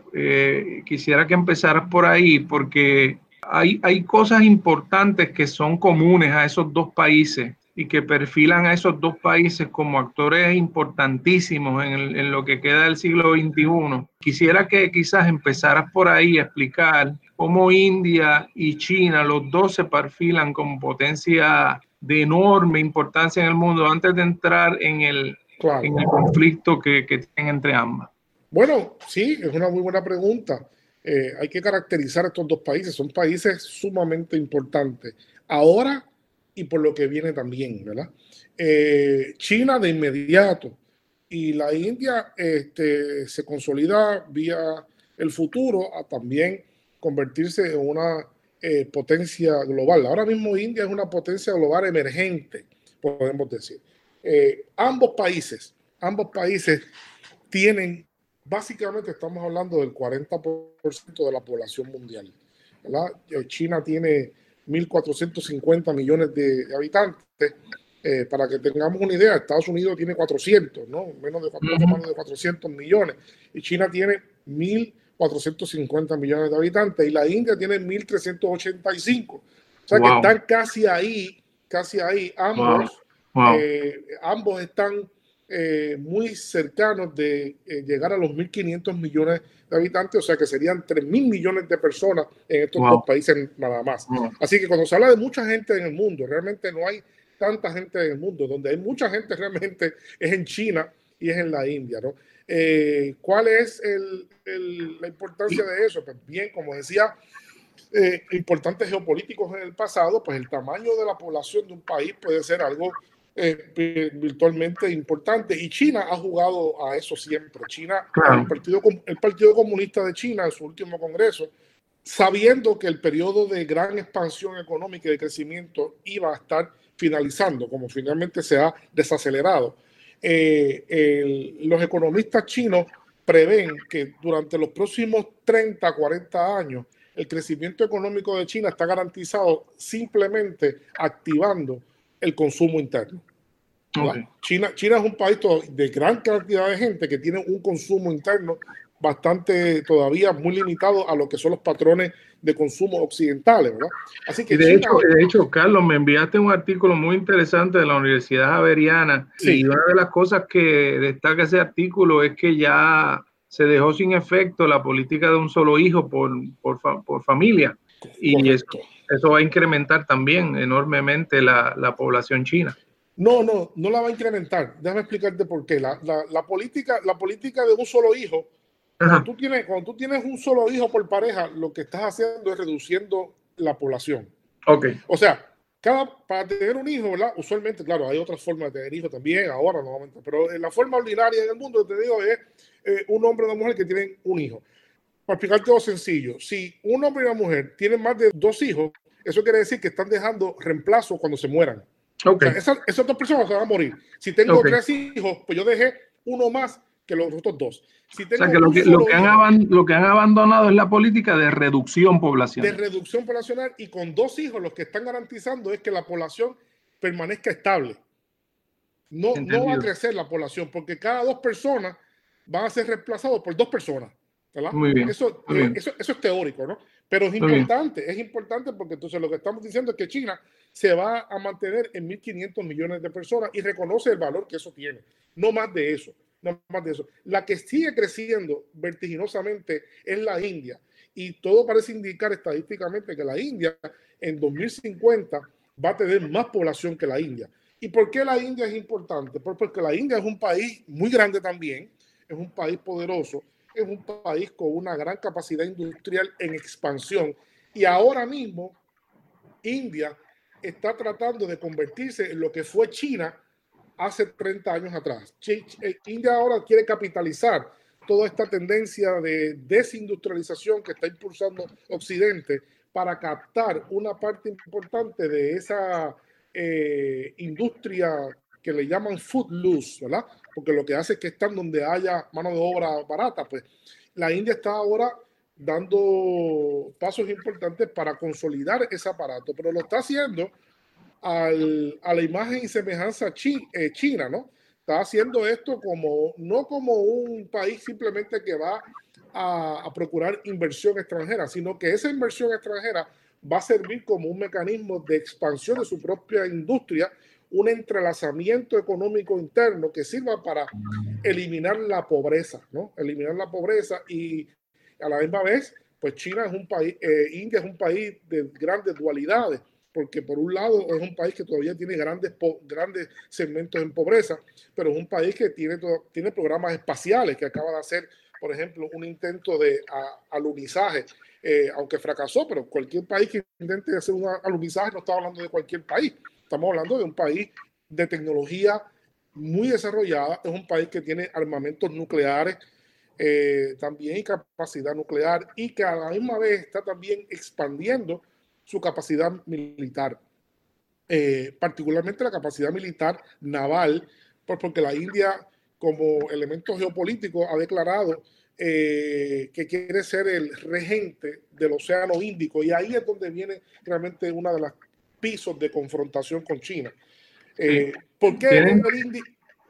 quisiera que empezaras por ahí, porque hay, cosas importantes que son comunes a esos dos países y que perfilan a esos dos países como actores importantísimos en, lo que queda del siglo XXI. Quisiera que quizás empezaras por ahí a explicar cómo India y China, los dos se perfilan como potencia de enorme importancia en el mundo antes de entrar en el, en el conflicto que, que tienen entre ambas. Bueno, sí, es una muy buena pregunta. Eh, hay que caracterizar estos dos países. Son países sumamente importantes ahora y por lo que viene también, ¿verdad? Eh, China de inmediato y la India este, se consolida vía el futuro a también convertirse en una eh, potencia global. Ahora mismo India es una potencia global emergente, podemos decir. ambos países, ambos países tienen básicamente estamos hablando del 40% de la población mundial. Eh, China tiene 1.450 millones de, habitantes. Eh, para que tengamos una idea, Estados Unidos tiene 400, ¿no? Menos de, 400 millones. Y China tiene 1.450 450 millones de habitantes y la India tiene 1.385. O sea que están casi ahí, casi ahí. Ambos, eh, ambos están eh, muy cercanos de eh, llegar a los 1.500 millones de habitantes, o sea que serían 3.000 millones de personas en estos dos países nada más. Así que cuando se habla de mucha gente en el mundo, realmente no hay tanta gente en el mundo, donde hay mucha gente realmente es en China y es en la India, ¿no? Eh, ¿Cuál es la importancia de eso? Pues bien, como decía, eh, importantes geopolíticos en el pasado, pues el tamaño de la población de un país puede ser algo eh, virtualmente importante y China ha jugado a eso siempre. China, el, partido, el Partido Comunista de China en su último congreso, sabiendo que el periodo de gran expansión económica y de crecimiento iba a estar finalizando, como finalmente se ha desacelerado, eh, los economistas chinos prevén que durante los próximos 30, 40 años, el crecimiento económico de China está garantizado simplemente activando el consumo interno. China, China es un país de gran cantidad de gente que tiene un consumo interno bastante todavía muy limitado a lo que son los patrones de consumo occidentales, ¿verdad? Así que de, hecho, de hecho, Carlos, me enviaste un artículo muy interesante de la Universidad Javeriana y una de las cosas que destaca ese artículo es que ya se dejó sin efecto la política de un solo hijo por, por, por familia y eso, eso, va a incrementar también enormemente la, la, población china. No, no, no la va a incrementar. Déjame explicarte por qué. La, la, la política, la política de un solo hijo cuando tú, tienes, cuando tú tienes un solo hijo por pareja, lo que estás haciendo es reduciendo la población. Ok. O sea, cada, para tener un hijo, ¿verdad? Usualmente, claro, hay otras formas de tener hijos también, ahora nuevamente, pero en la forma ordinaria en el mundo, te digo, es eh, un hombre y una mujer que tienen un hijo. Para explicarte algo sencillo, si un hombre y una mujer tienen más de dos hijos, eso quiere decir que están dejando reemplazo cuando se mueran. Okay. esas, dos personas se van a morir. Si tengo tres hijos, pues yo dejé uno más que los otros dos. Si o sea, que lo que, lo que, han lo que han abandonado es la política de reducción poblacional. De reducción poblacional y con dos hijos lo que están garantizando es que la población permanezca estable. No, no va a crecer la población porque cada dos personas van a ser reemplazados por dos personas. ¿verdad? Muy bien, eso, eh, Eso, eso, es teórico, ¿no? Pero es importante, es importante porque entonces lo que estamos diciendo es que China se va a mantener en 1.500 millones de personas y reconoce el valor que eso tiene, no más de eso no más de eso. La que sigue creciendo vertiginosamente es la India. Y todo parece indicar estadísticamente que la India en 2050 va a tener más población que la India. ¿Y por qué la India es importante? Porque la India es un país muy grande también, es un país poderoso, es un país con una gran capacidad industrial en expansión. Y ahora mismo India está tratando de convertirse en lo que fue China hace 30 años atrás. Eh, India ahora quiere capitalizar toda esta tendencia de desindustrialización que está impulsando Occidente para captar una parte importante de esa eh, industria que le llaman food loose, ¿verdad? Porque lo que hace es que están donde haya mano de obra barata, pues la India está ahora dando pasos importantes para consolidar ese aparato, pero lo está haciendo a la imagen y semejanza eh, china, ¿no? Está haciendo esto como, no como un país simplemente que va a, a, procurar inversión extranjera, sino que esa inversión extranjera va a servir como un mecanismo de expansión de su propia industria, un entrelazamiento económico interno que sirva para eliminar la pobreza, ¿no? Eliminar la pobreza y a la misma vez, pues China es un país, eh, India es un país de grandes dualidades porque por un lado es un país que todavía tiene grandes, grandes segmentos en pobreza, pero es un país que tiene, tiene programas espaciales, que acaba de hacer, por ejemplo, un intento de alunizaje, eh, aunque fracasó, pero cualquier país que intente hacer un alunizaje no está hablando de cualquier país, estamos hablando de un país de tecnología muy desarrollada, es un país que tiene armamentos nucleares, eh, también capacidad nuclear y que a la misma vez está también expandiendo su capacidad militar, eh, particularmente la capacidad militar naval, pues porque la India como elemento geopolítico ha declarado eh, que quiere ser el regente del Océano Índico y ahí es donde viene realmente una de las pisos de confrontación con China. Eh, ¿Por qué el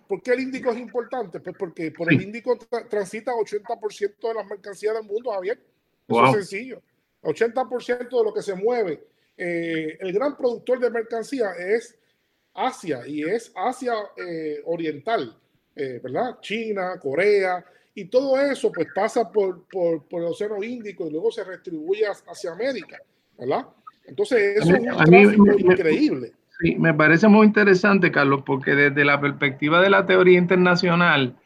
¿Por qué el Índico es importante? Pues porque por el Índico transita 80% de las mercancías del mundo, Javier. Eso es sencillo. 80% de lo que se mueve. Eh, el gran productor de mercancía es Asia y es Asia eh, Oriental, eh, ¿verdad? China, Corea, y todo eso pues pasa por, por, por, el Océano Índico y luego se distribuye hacia América, ¿verdad? Entonces eso es un tráfico increíble. Sí, me parece muy interesante, Carlos, porque desde la perspectiva de la teoría internacional,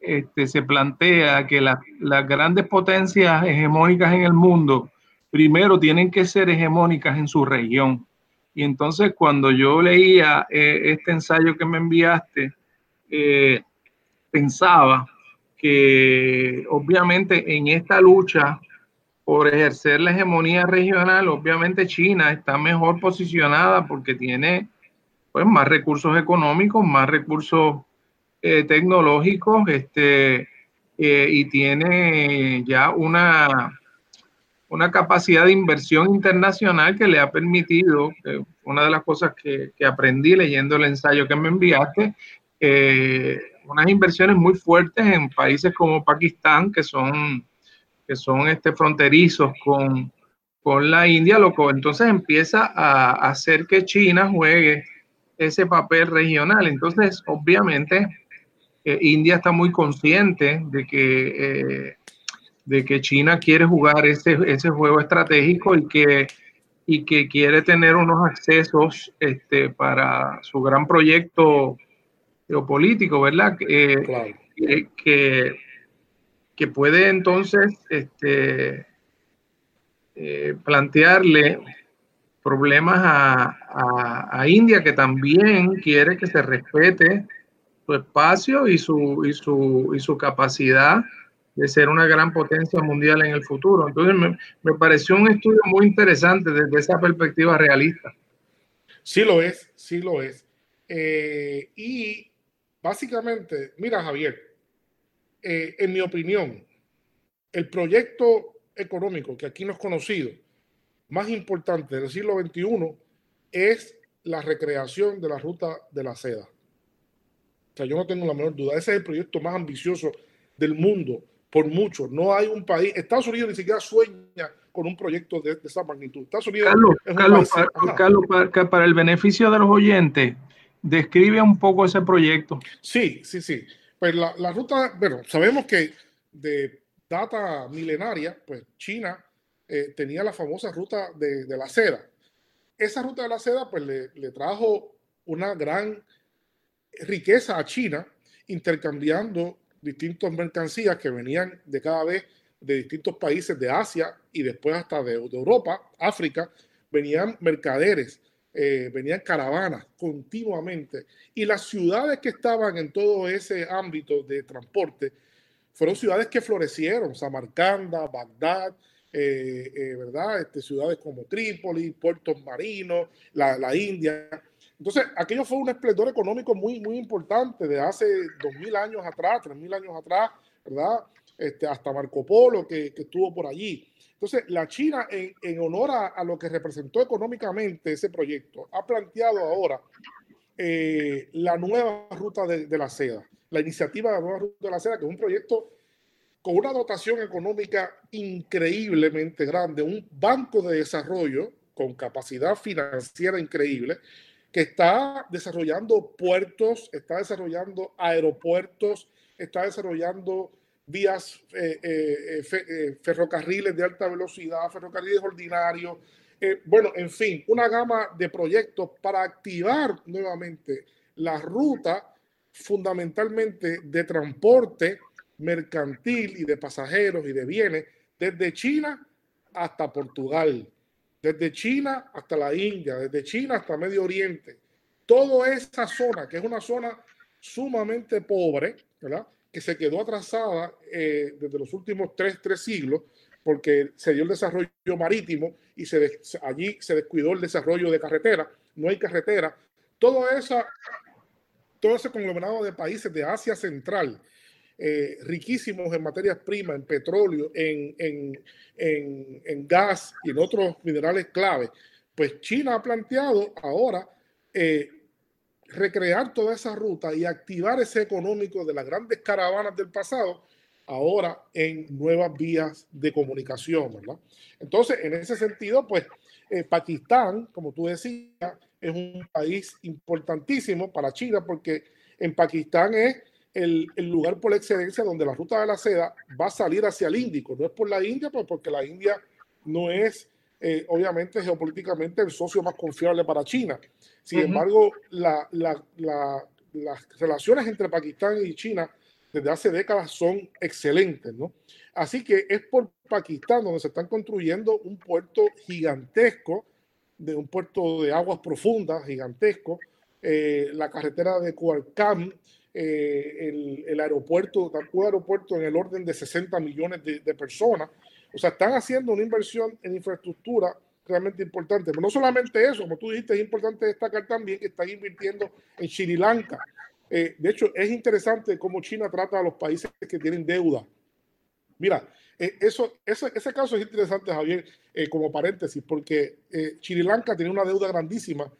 este, se plantea que las grandes potencias hegemónicas en el mundo, primero tienen que ser hegemónicas en su región. Y entonces cuando yo leía eh, este ensayo que me enviaste, eh, pensaba que obviamente en esta lucha por ejercer la hegemonía regional, obviamente China está mejor posicionada porque tiene pues, más recursos económicos, más recursos eh, tecnológicos, este, y tiene ya una, una capacidad de inversión internacional que le ha permitido, eh, una de las cosas que, que, aprendí leyendo el ensayo que me enviaste, unas inversiones muy fuertes en países como Pakistán, que son que son este, fronterizos con, con la India, lo que entonces empieza a, hacer que China juegue ese papel regional. Entonces, obviamente, eh, India está muy consciente de que, eh, de que China quiere jugar ese, ese juego estratégico y que, y que quiere tener unos accesos este, para su gran proyecto geopolítico, ¿verdad? Eh, que, que puede entonces este, eh, plantearle problemas a, India, que también quiere que se respete su espacio y su, y su, y su capacidad de ser una gran potencia mundial en el futuro. Entonces me, me, pareció un estudio muy interesante desde esa perspectiva realista. Sí lo es, sí lo es. Eh, y básicamente, mira Javier, eh, en mi opinión, el proyecto económico que aquí no es conocido, más importante del siglo XXI, es la recreación de la ruta de la seda. O sea, yo no tengo la menor duda. Ese es el proyecto más ambicioso del mundo, por mucho. No hay un país, Estados Unidos ni siquiera sueña con un proyecto de, esa magnitud. Estados Unidos Carlos, Carlos, para, para, el beneficio de los oyentes, describe un poco ese proyecto. Sí, sí, sí. Pues la, la, ruta, bueno, sabemos que de data milenaria, pues China eh, tenía la famosa ruta de, de, la seda. Esa ruta de la seda, pues le, le, trajo una gran riqueza a China, intercambiando distintas mercancías que venían de cada vez de distintos países de Asia y después hasta de, de Europa, África, venían mercaderes eh, venían caravanas continuamente y las ciudades que estaban en todo ese ámbito de transporte fueron ciudades que florecieron, Samarcanda, Bagdad, eh, eh, ¿verdad? Este, ciudades como Trípoli, puertos marinos, la, la, India. Entonces, aquello fue un esplendor económico muy, muy importante de hace dos mil años atrás, tres mil años atrás, ¿verdad? Este, hasta Marco Polo que, que estuvo por allí. Entonces, la China, en, honor a, lo que representó económicamente ese proyecto, ha planteado ahora eh, la nueva ruta de, la seda, la iniciativa de la nueva ruta de la seda, que es un proyecto con una dotación económica increíblemente grande, un banco de desarrollo con capacidad financiera increíble, que está desarrollando puertos, está desarrollando aeropuertos, está desarrollando vías, eh, eh, eh, ferrocarriles de alta velocidad, ferrocarriles ordinarios, bueno, en fin, una gama de proyectos para activar nuevamente la ruta fundamentalmente de transporte mercantil y de pasajeros y de bienes desde China hasta Portugal, desde China hasta la India, desde China hasta Medio Oriente. Toda esa zona, que es una zona sumamente pobre, ¿verdad? que se quedó atrasada eh, desde los últimos tres, tres siglos, porque se dio el desarrollo marítimo y allí se descuidó el desarrollo de carretera, no hay carretera. Todo, esa, todo ese conglomerado de países de Asia Central, eh, riquísimos en materias primas, en petróleo, en, en, en, en, gas y en otros minerales clave, pues China ha planteado ahora eh, recrear toda esa ruta y activar ese económico de las grandes caravanas del pasado ahora en nuevas vías de comunicación, ¿verdad? Entonces, en ese sentido, pues, eh, Pakistán, como tú decías, es un país importantísimo para China porque en Pakistán es el, lugar por excelencia donde la ruta de la seda va a salir hacia el Índico. No es por la India, pues porque la India no es, eh, obviamente, geopolíticamente el socio más confiable para China. Sin embargo, las relaciones entre Pakistán y China desde hace décadas son excelentes, ¿no? Así que es por Pakistán donde se están construyendo un puerto gigantesco, de un puerto de aguas profundas gigantesco, eh, la carretera de Kualkam, eh, el, aeropuerto, un aeropuerto en el orden de 60 millones de, personas. O sea, están haciendo una inversión en infraestructura realmente importante. Pero no solamente eso, como tú dijiste, es importante destacar también que están invirtiendo en Sri Lanka. Eh, de hecho, es interesante cómo China trata a los países que tienen deuda. Mira, eh, eso, ese, ese, caso es interesante, Javier, eh, como paréntesis, porque Sri Lanka tenía una deuda grandísima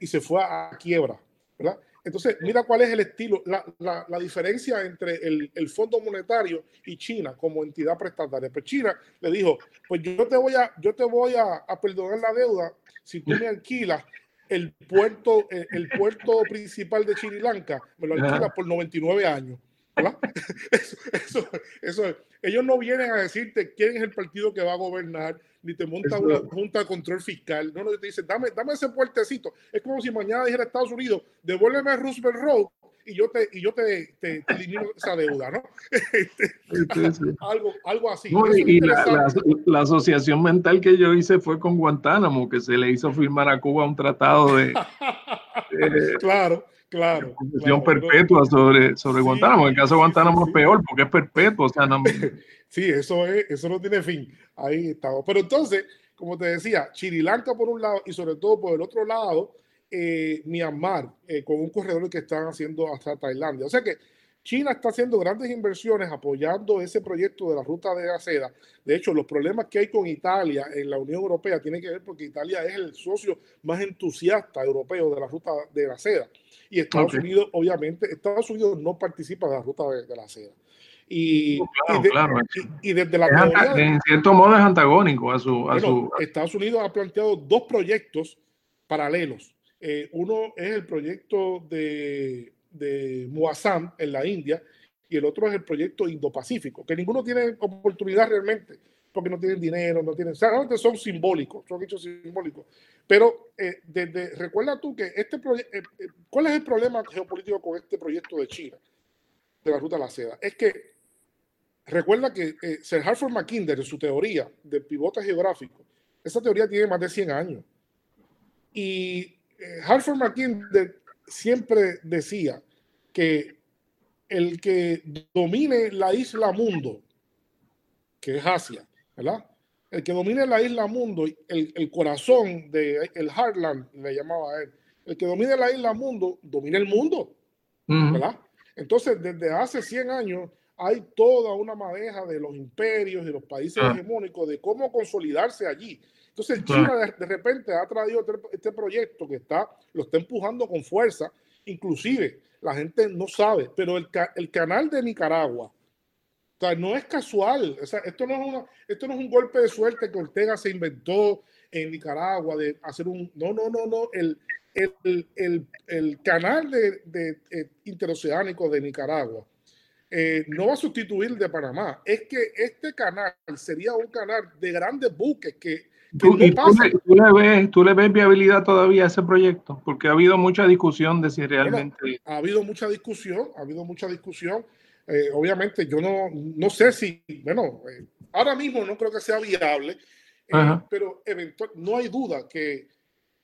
y se fue a, quiebra, ¿verdad? Entonces, mira cuál es el estilo, la, la, la diferencia entre el, el, Fondo Monetario y China como entidad prestataria. Pues China le dijo, pues yo te voy a, yo te voy a, a perdonar la deuda si tú me alquilas el puerto, el, puerto principal de Sri Lanka, me lo alquila por 99 años. Eso, eso, ellos no vienen a decirte quién es el partido que va a gobernar, ni te monta una junta de control fiscal. No, no, te dicen, dame, dame ese puertecito. Es como si mañana dijera Estados Unidos, devuélveme Roosevelt Road y yo te, y yo te, te, elimino esa deuda, ¿no? Este, algo, algo así. y, la, la, asociación mental que yo hice fue con Guantánamo, que se le hizo firmar a Cuba un tratado de... claro. Claro. Claro, perpetua sobre, sobre Guantánamo. En el caso de Guantánamo es peor porque es perpetuo. O sea, no... sí, eso, es, eso no tiene fin. Ahí estamos. Pero entonces, como te decía, Sri Lanka por un lado y sobre todo por el otro lado, eh, Myanmar, eh, con un corredor que están haciendo hasta Tailandia. O sea que China está haciendo grandes inversiones apoyando ese proyecto de la ruta de la seda. De hecho, los problemas que hay con Italia en la Unión Europea tienen que ver porque Italia es el socio más entusiasta europeo de la ruta de la seda. Y Estados Unidos, obviamente, Estados Unidos no participa de la ruta de, la seda. Y, y, desde la teoría, en cierto modo es antagónico a su, Estados Unidos ha planteado dos proyectos paralelos. Eh, uno es el proyecto de de Muassam en la India y el otro es el proyecto Indo-Pacífico, que ninguno tiene oportunidad realmente, porque no tienen dinero, no tienen, realmente son simbólicos, son hechos simbólicos. Pero eh, desde, recuerda tú que este proyecto, eh, eh, ¿cuál es el problema geopolítico con este proyecto de China, de la Ruta de la Seda? Es que recuerda que Sir Hartford Mackinder, en su teoría de pivote geográfico, esa teoría tiene más de 100 años. Y Hartford Mackinder siempre decía que el que domine la isla mundo, que es Asia, ¿verdad? El que domine la isla mundo, el, el corazón de el Heartland, le llamaba a él, el que domine la isla mundo, domina el mundo, ¿verdad? Entonces, desde hace 100 años hay toda una madeja de los imperios, de los países ah. hegemónicos, de cómo consolidarse allí. Entonces China de, repente ha traído este, este, proyecto que está, lo está empujando con fuerza, inclusive la gente no sabe, pero el, el canal de Nicaragua, o sea, no es casual, o sea, esto, no es una, esto no es un golpe de suerte que Ortega se inventó en Nicaragua de hacer un, no, no, no, no, el, el, el, el canal de, de, eh, interoceánico de Nicaragua eh, no va a sustituir el de Panamá, es que este canal sería un canal de grandes buques que ¿Tú, le ves, ¿Tú le ves viabilidad todavía a ese proyecto? Porque ha habido mucha discusión de si realmente... ha habido mucha discusión, ha habido mucha discusión. Eh, obviamente yo no, no sé si, bueno, eh, ahora mismo no creo que sea viable, eh, pero eventual, no hay duda que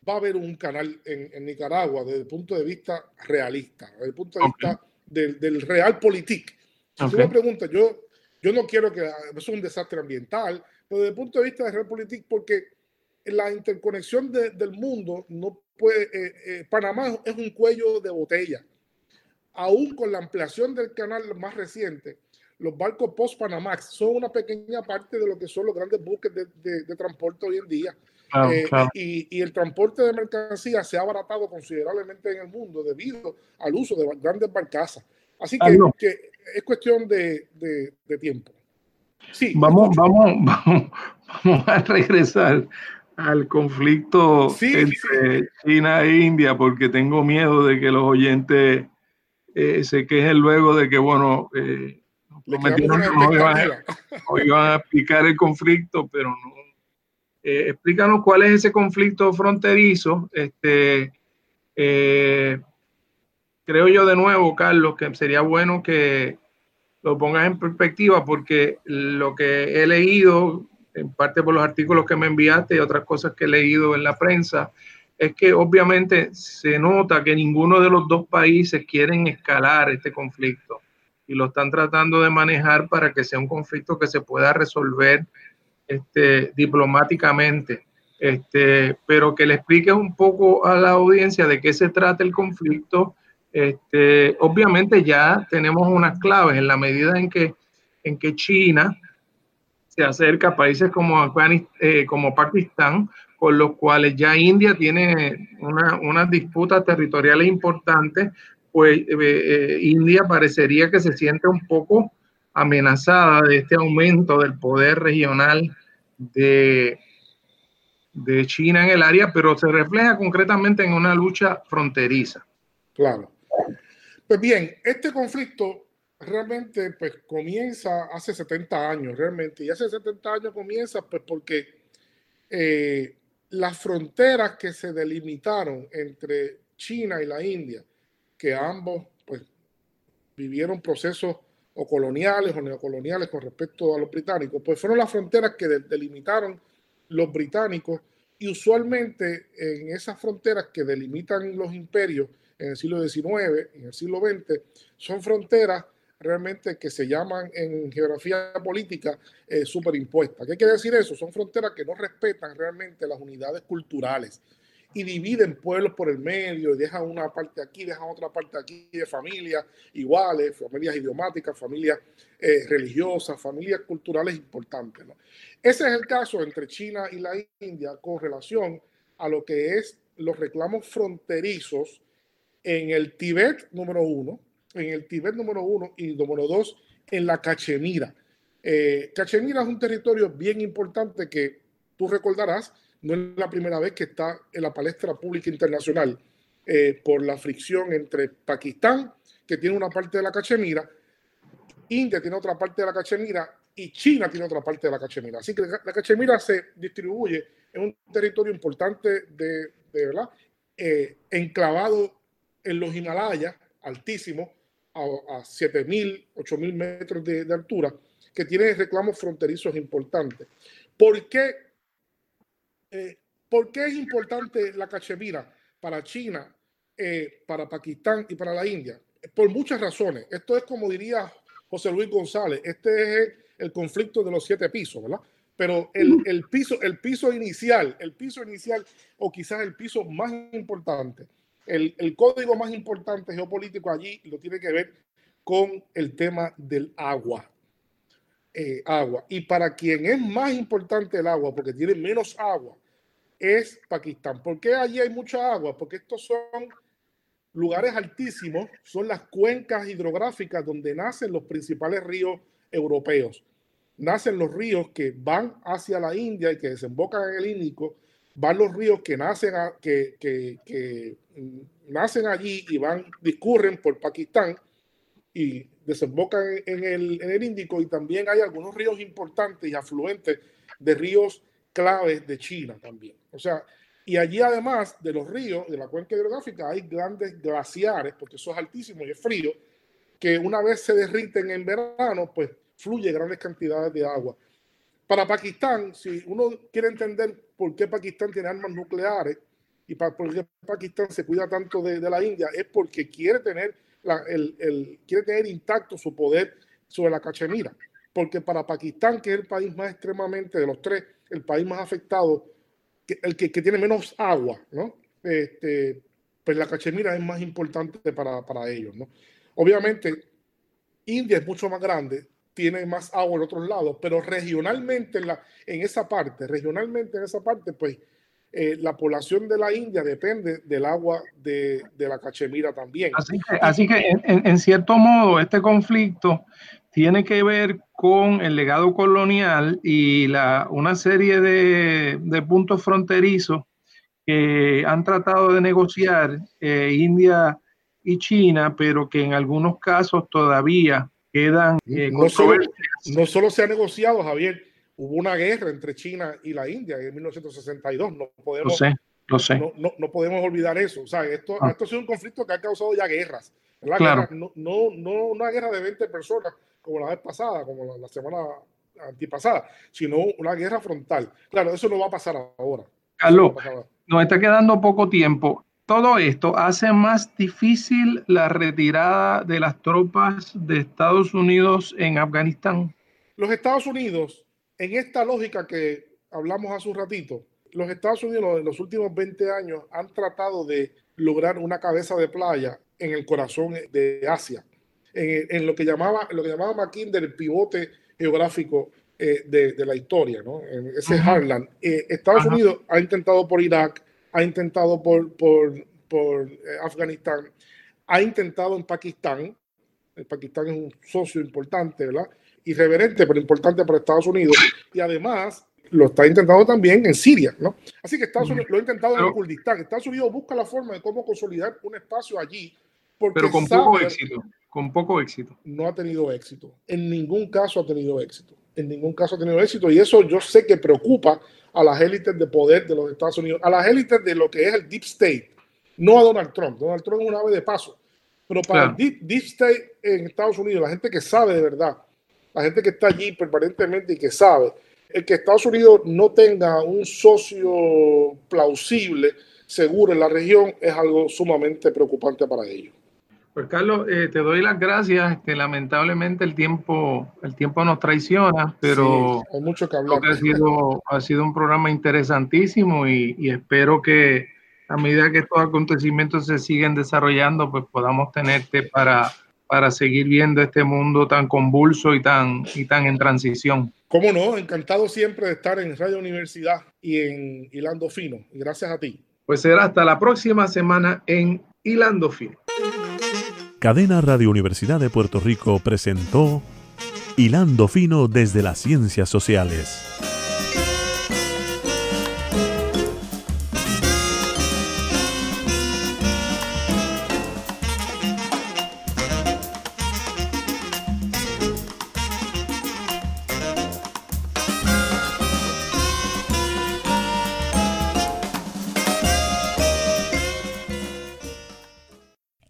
va a haber un canal en, Nicaragua desde el punto de vista realista, desde el punto de vista del, del realpolitik. Si tú me preguntas, yo, yo no quiero que eso es un desastre ambiental, pero desde el punto de vista de Realpolitik, porque la interconexión del mundo no puede, eh, eh, Panamá es un cuello de botella. Aún con la ampliación del canal más reciente, los barcos post-Panamax son una pequeña parte de lo que son los grandes buques de, de, transporte hoy en día. Eh, y, el transporte de mercancías se ha abaratado considerablemente en el mundo debido al uso de grandes barcazas. Así ah, que, es cuestión de, tiempo. Sí, vamos, vamos, vamos, vamos a regresar al conflicto entre China e India porque tengo miedo de que los oyentes eh, se quejen luego de que, bueno, eh, hoy iban, a, explicar el conflicto, pero no. Eh, explícanos cuál es ese conflicto fronterizo. Este, eh, creo yo de nuevo, Carlos, que sería bueno que lo pongas en perspectiva porque lo que he leído, en parte por los artículos que me enviaste y otras cosas que he leído en la prensa, es que obviamente se nota que ninguno de los dos países quieren escalar este conflicto y lo están tratando de manejar para que sea un conflicto que se pueda resolver este, diplomáticamente. Este, pero que le expliques un poco a la audiencia de qué se trata el conflicto. Este, obviamente ya tenemos unas claves en la medida en que, en que China se acerca a países como, eh, como Pakistán, con los cuales ya India tiene unas una disputas territoriales importantes, pues eh, eh, India parecería que se siente un poco amenazada de este aumento del poder regional de, de China en el área, pero se refleja concretamente en una lucha fronteriza. Claro. Pues bien, este conflicto realmente pues comienza hace 70 años, realmente, y hace 70 años comienza pues porque eh, las fronteras que se delimitaron entre China y la India, que ambos pues vivieron procesos o coloniales o neocoloniales con respecto a los británicos, pues fueron las fronteras que delimitaron los británicos. Y usualmente en esas fronteras que delimitan los imperios en el siglo XIX, en el siglo XX, son fronteras realmente que se llaman en geografía política eh, superimpuestas. ¿Qué quiere decir eso? Son fronteras que no respetan realmente las unidades culturales y dividen pueblos por el medio y dejan una parte aquí, dejan otra parte aquí de familias iguales, familias idiomáticas, familias eh, religiosas, familias culturales importantes. Ese es el caso entre China y la India con relación a lo que es los reclamos fronterizos en el Tíbet número uno, en el Tíbet número uno y número dos en la Cachemira. Eh, Cachemira es un territorio bien importante que tú recordarás, no es la primera vez que está en la palestra pública internacional eh, por la fricción entre Pakistán, que tiene una parte de la Cachemira, India tiene otra parte de la Cachemira y China tiene otra parte de la Cachemira. Así que la Cachemira se distribuye en un territorio importante de, verdad, eh, enclavado en los Himalayas, altísimo, a, a 7.000, 8.000 metros de, altura, que tiene reclamos fronterizos importantes. ¿Por qué, eh, ¿Por qué es importante la Cachemira para China, eh, para Pakistán y para la India? Por muchas razones. Esto es como diría José Luis González, este es el conflicto de los siete pisos, ¿verdad? Pero el, el, piso, el piso inicial, el piso inicial, o quizás el piso más importante, el, código más importante geopolítico allí lo tiene que ver con el tema del agua. Eh, agua. Y para quien es más importante el agua, porque tiene menos agua, es Pakistán. ¿Por qué allí hay mucha agua? Porque estos son lugares altísimos, son las cuencas hidrográficas donde nacen los principales ríos europeos. Nacen los ríos que van hacia la India y que desembocan en el Índico van los ríos que nacen, que, que, mm, nacen allí y van, discurren por Pakistán y desembocan en el, en el Índico y también hay algunos ríos importantes y afluentes de ríos claves de China también. O sea, y allí además de los ríos, de la cuenca hidrográfica, hay grandes glaciares, porque eso es altísimo y es frío, que una vez se derriten en verano, pues fluye grandes cantidades de agua. Para Pakistán, si uno quiere entender por qué Pakistán tiene armas nucleares y por qué Pakistán se cuida tanto de, la India, es porque quiere tener, el, quiere tener intacto su poder sobre la Cachemira. Porque para Pakistán, que es el país más extremadamente, de los tres, el país más afectado, el que, tiene menos agua, ¿no? Este, pues la Cachemira es más importante para, para ellos, ¿no? Obviamente, India es mucho más grande, tiene más agua en otros lados, pero regionalmente en, la, en esa parte, regionalmente en esa parte, pues eh, la población de la India depende del agua de, la Cachemira también. Así que, en, cierto modo, este conflicto tiene que ver con el legado colonial y la, una serie de, puntos fronterizos que han tratado de negociar eh, India y China, pero que en algunos casos todavía quedan... Eh, no, no solo se ha negociado, Javier, hubo una guerra entre China y la India en 1962. No podemos, sé, lo sé. No, no, podemos olvidar eso. O sea, esto, ah. esto ha sido un conflicto que ha causado ya guerras. no, no, no una guerra de 20 personas como la vez pasada, como la, semana antipasada, sino una guerra frontal. Claro, eso no va a pasar ahora. Carlos, nos está quedando poco tiempo. Todo esto hace más difícil la retirada de las tropas de Estados Unidos en Afganistán. Los Estados Unidos en esta lógica que hablamos hace un ratito, los Estados Unidos en los últimos 20 años han tratado de lograr una cabeza de playa en el corazón de Asia, en, lo que llamaba lo que llamaba el pivote geográfico eh, de, la historia, ¿no? En ese Harlan. Eh, Estados Unidos ha intentado por Irak, ha intentado por, por, por eh, Afganistán, ha intentado en Pakistán. El Pakistán es un socio importante, ¿verdad? Irreverente, pero importante para Estados Unidos. Y además lo está intentando también en Siria, ¿no? Así que Estados Unidos lo ha intentado en Kurdistán. Estados Unidos busca la forma de cómo consolidar un espacio allí. pero con poco éxito, con poco éxito. No ha tenido éxito. En ningún caso ha tenido éxito. En ningún caso ha tenido éxito. Y eso yo sé que preocupa a las élites de poder de los Estados Unidos, a las élites de lo que es el Deep State, no a Donald Trump. Donald Trump es un ave de paso. Pero para el deep, deep State en Estados Unidos, la gente que sabe de verdad, la gente que está allí permanentemente y que sabe, el que Estados Unidos no tenga un socio plausible, seguro en la región, es algo sumamente preocupante para ellos. Pues Carlos, eh, te doy las gracias. Que lamentablemente el tiempo, el tiempo nos traiciona, pero hay mucho que hablar. ha sido, ha sido un programa interesantísimo y, y, espero que a medida que estos acontecimientos se siguen desarrollando, pues podamos tenerte para para seguir viendo este mundo tan convulso y tan, y tan en transición. Cómo no, encantado siempre de estar en Radio Universidad y en Hilando Fino. gracias a ti. Pues será hasta la próxima semana en Hilando Fino. Cadena Radio Universidad de Puerto Rico presentó Hilando Fino desde las Ciencias Sociales.